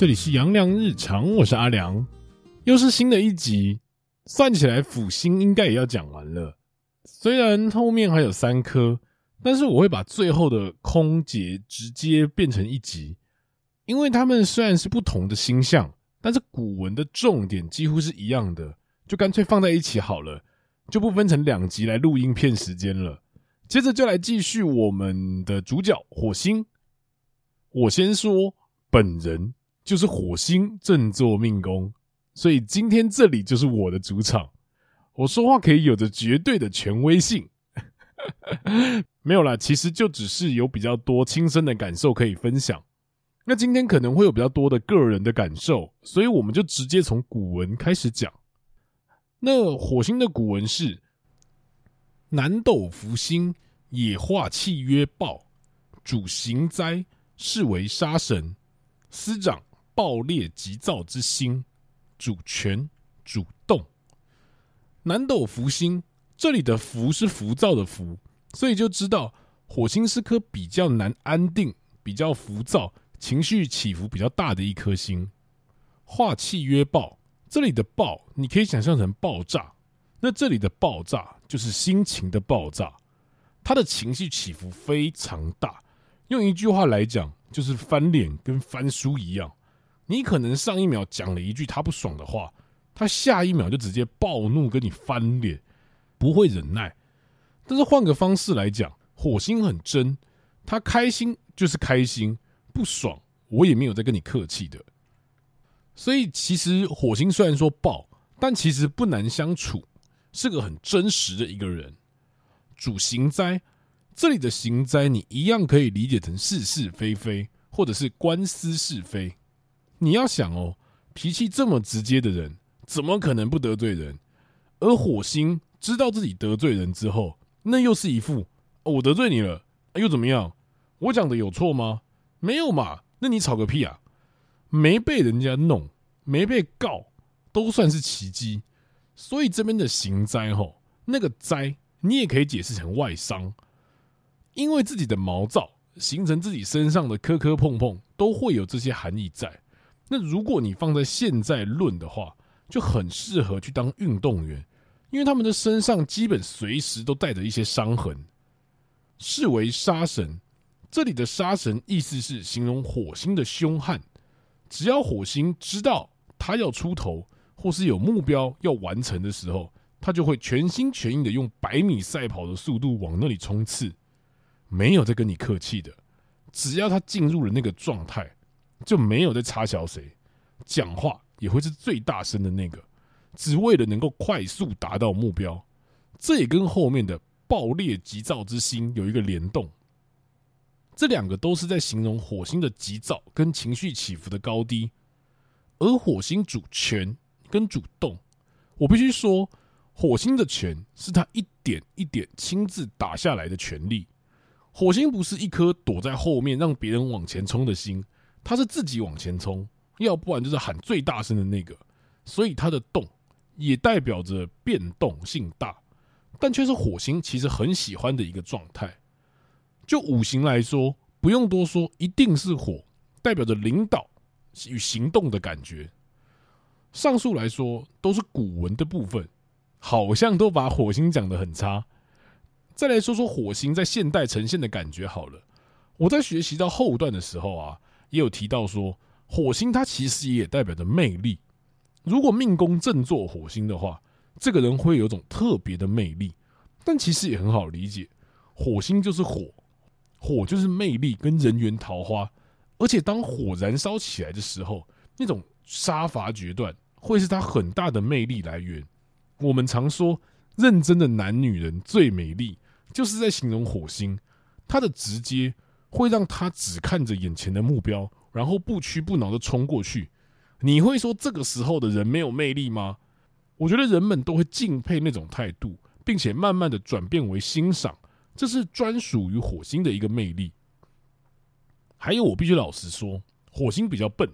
这里是阳光日常，我是阿良，又是新的一集。算起来，辅星应该也要讲完了。虽然后面还有三颗，但是我会把最后的空劫直接变成一集，因为他们虽然是不同的星象，但是古文的重点几乎是一样的，就干脆放在一起好了，就不分成两集来录音片时间了。接着就来继续我们的主角火星。我先说，本人。就是火星正坐命宫，所以今天这里就是我的主场。我说话可以有着绝对的权威性，没有啦，其实就只是有比较多亲身的感受可以分享。那今天可能会有比较多的个人的感受，所以我们就直接从古文开始讲。那火星的古文是：南斗福星，也化气曰暴，主刑灾，是为杀神，司掌。暴烈急躁之心，主权主动。南斗福星，这里的“浮”是浮躁的“浮”，所以就知道火星是颗比较难安定、比较浮躁、情绪起伏比较大的一颗星。化气曰爆，这里的“爆”你可以想象成爆炸，那这里的“爆炸”就是心情的爆炸，他的情绪起伏非常大。用一句话来讲，就是翻脸跟翻书一样。你可能上一秒讲了一句他不爽的话，他下一秒就直接暴怒跟你翻脸，不会忍耐。但是换个方式来讲，火星很真，他开心就是开心，不爽我也没有在跟你客气的。所以其实火星虽然说暴，但其实不难相处，是个很真实的一个人。主刑灾，这里的刑灾你一样可以理解成是是非非，或者是官司是非。你要想哦，脾气这么直接的人，怎么可能不得罪人？而火星知道自己得罪人之后，那又是一副，我得罪你了，又怎么样？我讲的有错吗？没有嘛？那你吵个屁啊！没被人家弄，没被告，都算是奇迹。所以这边的刑灾吼，那个灾你也可以解释成外伤，因为自己的毛躁形成自己身上的磕磕碰碰，都会有这些含义在。那如果你放在现在论的话，就很适合去当运动员，因为他们的身上基本随时都带着一些伤痕。是为杀神，这里的杀神意思是形容火星的凶悍。只要火星知道他要出头，或是有目标要完成的时候，他就会全心全意的用百米赛跑的速度往那里冲刺，没有在跟你客气的。只要他进入了那个状态。就没有在插小谁，讲话也会是最大声的那个，只为了能够快速达到目标。这也跟后面的暴烈急躁之心有一个联动。这两个都是在形容火星的急躁跟情绪起伏的高低。而火星主权跟主动，我必须说，火星的权是他一点一点亲自打下来的权利。火星不是一颗躲在后面让别人往前冲的星。他是自己往前冲，要不然就是喊最大声的那个，所以他的动也代表着变动性大，但却是火星其实很喜欢的一个状态。就五行来说，不用多说，一定是火，代表着领导与行动的感觉。上述来说都是古文的部分，好像都把火星讲得很差。再来说说火星在现代呈现的感觉好了，我在学习到后段的时候啊。也有提到说，火星它其实也代表着魅力。如果命宫正坐火星的话，这个人会有种特别的魅力。但其实也很好理解，火星就是火，火就是魅力跟人缘桃花。而且当火燃烧起来的时候，那种杀伐决断会是他很大的魅力来源。我们常说，认真的男女人最美丽，就是在形容火星，他的直接。会让他只看着眼前的目标，然后不屈不挠的冲过去。你会说这个时候的人没有魅力吗？我觉得人们都会敬佩那种态度，并且慢慢的转变为欣赏，这是专属于火星的一个魅力。还有，我必须老实说，火星比较笨，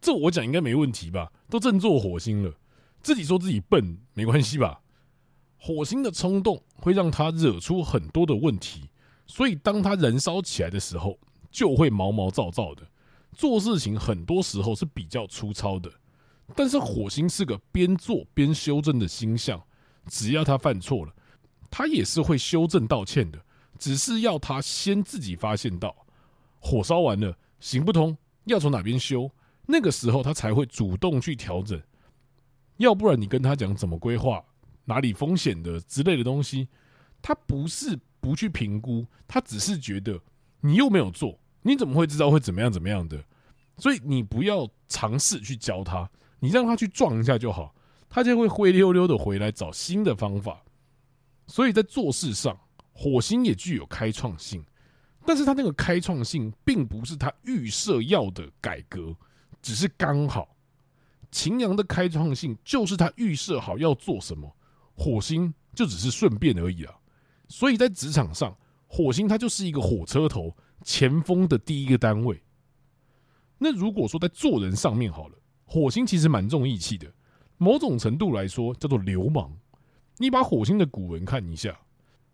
这我讲应该没问题吧？都正坐火星了，自己说自己笨没关系吧？火星的冲动会让他惹出很多的问题。所以，当它燃烧起来的时候，就会毛毛躁躁的。做事情很多时候是比较粗糙的。但是火星是个边做边修正的星象，只要他犯错了，他也是会修正道歉的，只是要他先自己发现到火烧完了行不通，要从哪边修，那个时候他才会主动去调整。要不然你跟他讲怎么规划，哪里风险的之类的东西，他不是不去评估，他只是觉得你又没有做，你怎么会知道会怎么样怎么样的？所以你不要尝试去教他。你让他去撞一下就好，他就会灰溜溜的回来找新的方法。所以在做事上，火星也具有开创性，但是他那个开创性并不是他预设要的改革，只是刚好。擎羊的开创性就是他预设好要做什么，火星就只是顺便而已啊。所以在职场上，火星它就是一个火车头前锋的第一个单位。那如果说在做人上面好了。火星其实蛮重义气的，某种程度来说叫做流氓。你把火星的古文看一下，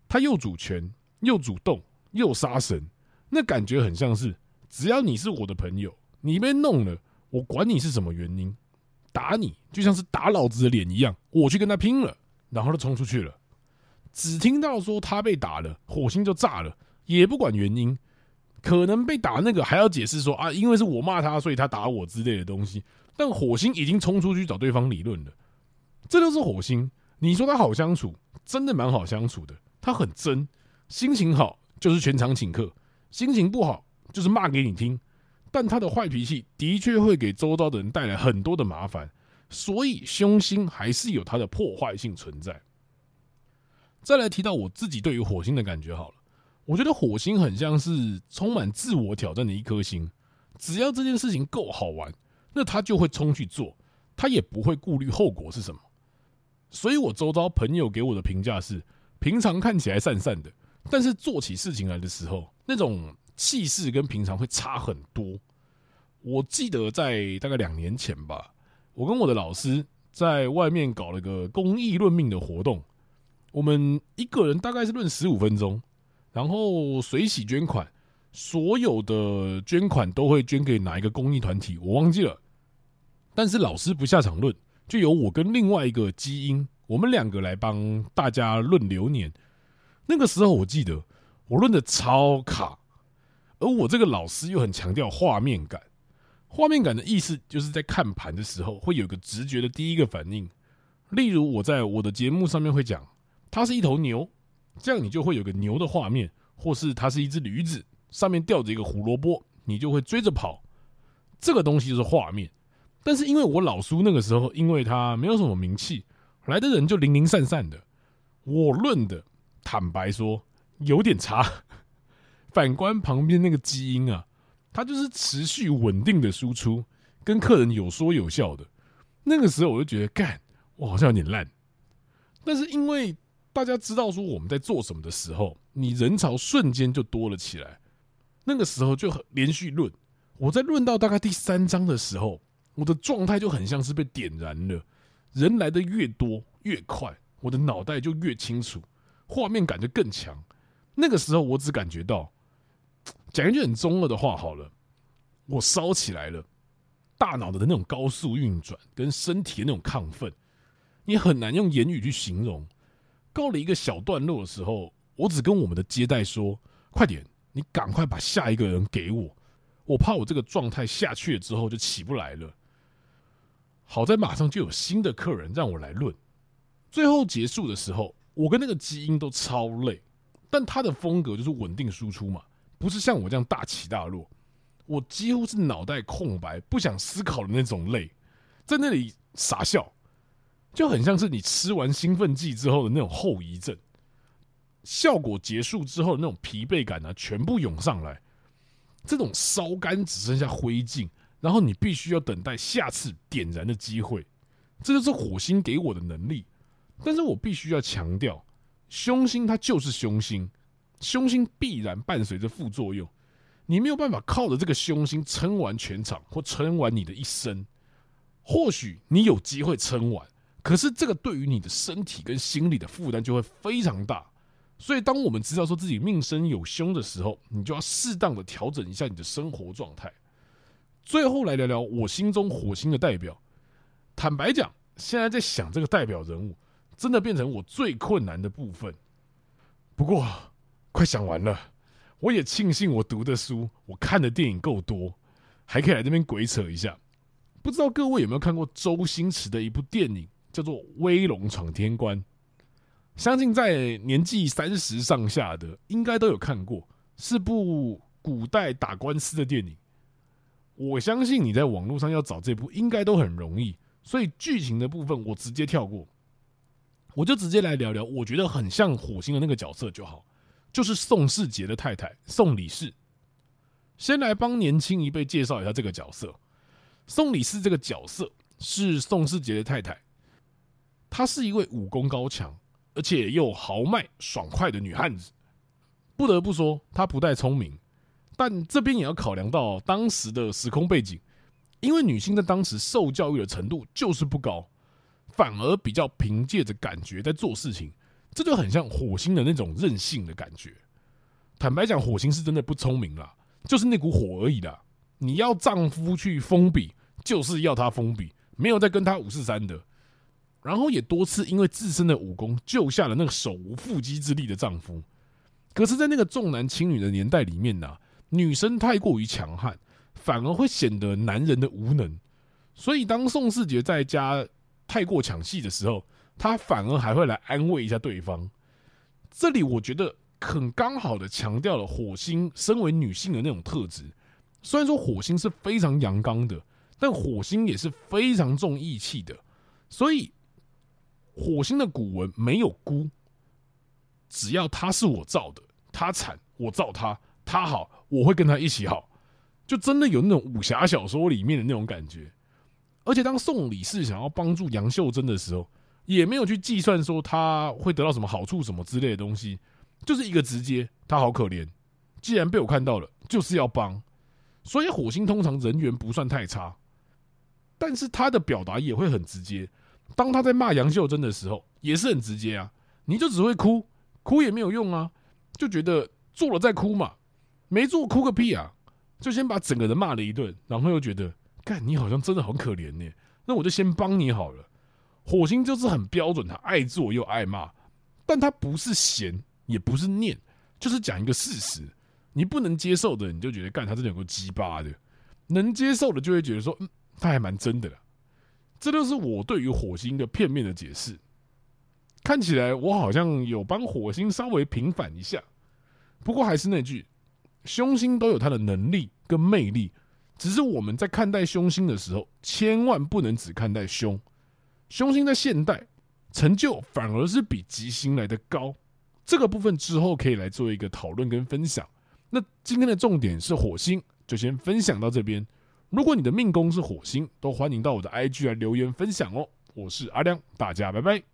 他又主权，又主动，又杀神，那感觉很像是只要你是我的朋友，你被弄了，我管你是什么原因，打你就像是打老子的脸一样，我去跟他拼了，然后就冲出去了。只听到说他被打了，火星就炸了，也不管原因，可能被打那个还要解释说啊，因为是我骂他，所以他打我之类的东西。但火星已经冲出去找对方理论了，这就是火星。你说他好相处，真的蛮好相处的。他很真，心情好就是全场请客，心情不好就是骂给你听。但他的坏脾气的确会给周遭的人带来很多的麻烦，所以凶星还是有它的破坏性存在。再来提到我自己对于火星的感觉好了，我觉得火星很像是充满自我挑战的一颗星，只要这件事情够好玩。那他就会冲去做，他也不会顾虑后果是什么。所以我周遭朋友给我的评价是：平常看起来散散的，但是做起事情来的时候，那种气势跟平常会差很多。我记得在大概两年前吧，我跟我的老师在外面搞了个公益论命的活动，我们一个人大概是论十五分钟，然后随喜捐款，所有的捐款都会捐给哪一个公益团体，我忘记了。但是老师不下场论，就由我跟另外一个基因，我们两个来帮大家论流年。那个时候我记得我论的超卡，而我这个老师又很强调画面感。画面感的意思就是在看盘的时候会有个直觉的第一个反应。例如我在我的节目上面会讲，它是一头牛，这样你就会有个牛的画面，或是它是一只驴子，上面吊着一个胡萝卜，你就会追着跑。这个东西就是画面。但是因为我老叔那个时候，因为他没有什么名气，来的人就零零散散的。我论的，坦白说有点差。反观旁边那个基因啊，他就是持续稳定的输出，跟客人有说有笑的。那个时候我就觉得，干，我好像有点烂。但是因为大家知道说我们在做什么的时候，你人潮瞬间就多了起来。那个时候就很连续论，我在论到大概第三章的时候。我的状态就很像是被点燃了，人来的越多越快，我的脑袋就越清楚，画面感就更强。那个时候我只感觉到，讲一句很中二的话好了，我烧起来了，大脑的那种高速运转跟身体的那种亢奋，你很难用言语去形容。告了一个小段落的时候，我只跟我们的接待说：“快点，你赶快把下一个人给我，我怕我这个状态下去了之后就起不来了。”好在马上就有新的客人让我来论，最后结束的时候，我跟那个基因都超累，但他的风格就是稳定输出嘛，不是像我这样大起大落，我几乎是脑袋空白，不想思考的那种累，在那里傻笑，就很像是你吃完兴奋剂之后的那种后遗症，效果结束之后那种疲惫感啊，全部涌上来，这种烧干只剩下灰烬。然后你必须要等待下次点燃的机会，这就是火星给我的能力。但是我必须要强调，凶星它就是凶星，凶星必然伴随着副作用。你没有办法靠着这个凶星撑完全场或撑完你的一生。或许你有机会撑完，可是这个对于你的身体跟心理的负担就会非常大。所以，当我们知道说自己命生有凶的时候，你就要适当的调整一下你的生活状态。最后来聊聊我心中火星的代表。坦白讲，现在在想这个代表人物，真的变成我最困难的部分。不过，快想完了，我也庆幸我读的书、我看的电影够多，还可以来这边鬼扯一下。不知道各位有没有看过周星驰的一部电影，叫做《威龙闯天关》？相信在年纪三十上下的，应该都有看过，是部古代打官司的电影。我相信你在网络上要找这部，应该都很容易。所以剧情的部分我直接跳过，我就直接来聊聊，我觉得很像火星的那个角色就好，就是宋世杰的太太宋李氏。先来帮年轻一辈介绍一下这个角色，宋李氏这个角色是宋世杰的太太，她是一位武功高强，而且又豪迈爽快的女汉子。不得不说，她不太聪明，但这边也要考量到当时的时空背景。因为女性在当时受教育的程度就是不高，反而比较凭借着感觉在做事情，这就很像火星的那种任性的感觉。坦白讲，火星是真的不聪明啦，就是那股火而已啦。你要丈夫去封笔，就是要他封笔，没有再跟他五四三的。然后也多次因为自身的武功救下了那个手无缚鸡之力的丈夫。可是，在那个重男轻女的年代里面呢，女生太过于强悍。反而会显得男人的无能，所以当宋世杰在家太过抢戏的时候，他反而还会来安慰一下对方。这里我觉得很刚好的强调了火星身为女性的那种特质。虽然说火星是非常阳刚的，但火星也是非常重义气的。所以火星的古文没有孤，只要他是我造的，他惨我造他，他好我会跟他一起好。就真的有那种武侠小说里面的那种感觉，而且当宋李氏想要帮助杨秀珍的时候，也没有去计算说他会得到什么好处什么之类的东西，就是一个直接，他好可怜，既然被我看到了，就是要帮。所以火星通常人缘不算太差，但是他的表达也会很直接。当他在骂杨秀珍的时候，也是很直接啊，你就只会哭，哭也没有用啊，就觉得做了再哭嘛，没做哭个屁啊。就先把整个人骂了一顿，然后又觉得，干你好像真的很可怜呢，那我就先帮你好了。火星就是很标准，他爱做又爱骂，但他不是嫌，也不是念，就是讲一个事实。你不能接受的，你就觉得干他真的有个鸡巴的；能接受的，就会觉得说，嗯，他还蛮真的啦。这就是我对于火星的片面的解释。看起来我好像有帮火星稍微平反一下，不过还是那句。凶星都有它的能力跟魅力，只是我们在看待凶星的时候，千万不能只看待凶。凶星在现代成就反而是比吉星来得高，这个部分之后可以来做一个讨论跟分享。那今天的重点是火星，就先分享到这边。如果你的命宫是火星，都欢迎到我的 IG 来留言分享哦。我是阿亮，大家拜拜。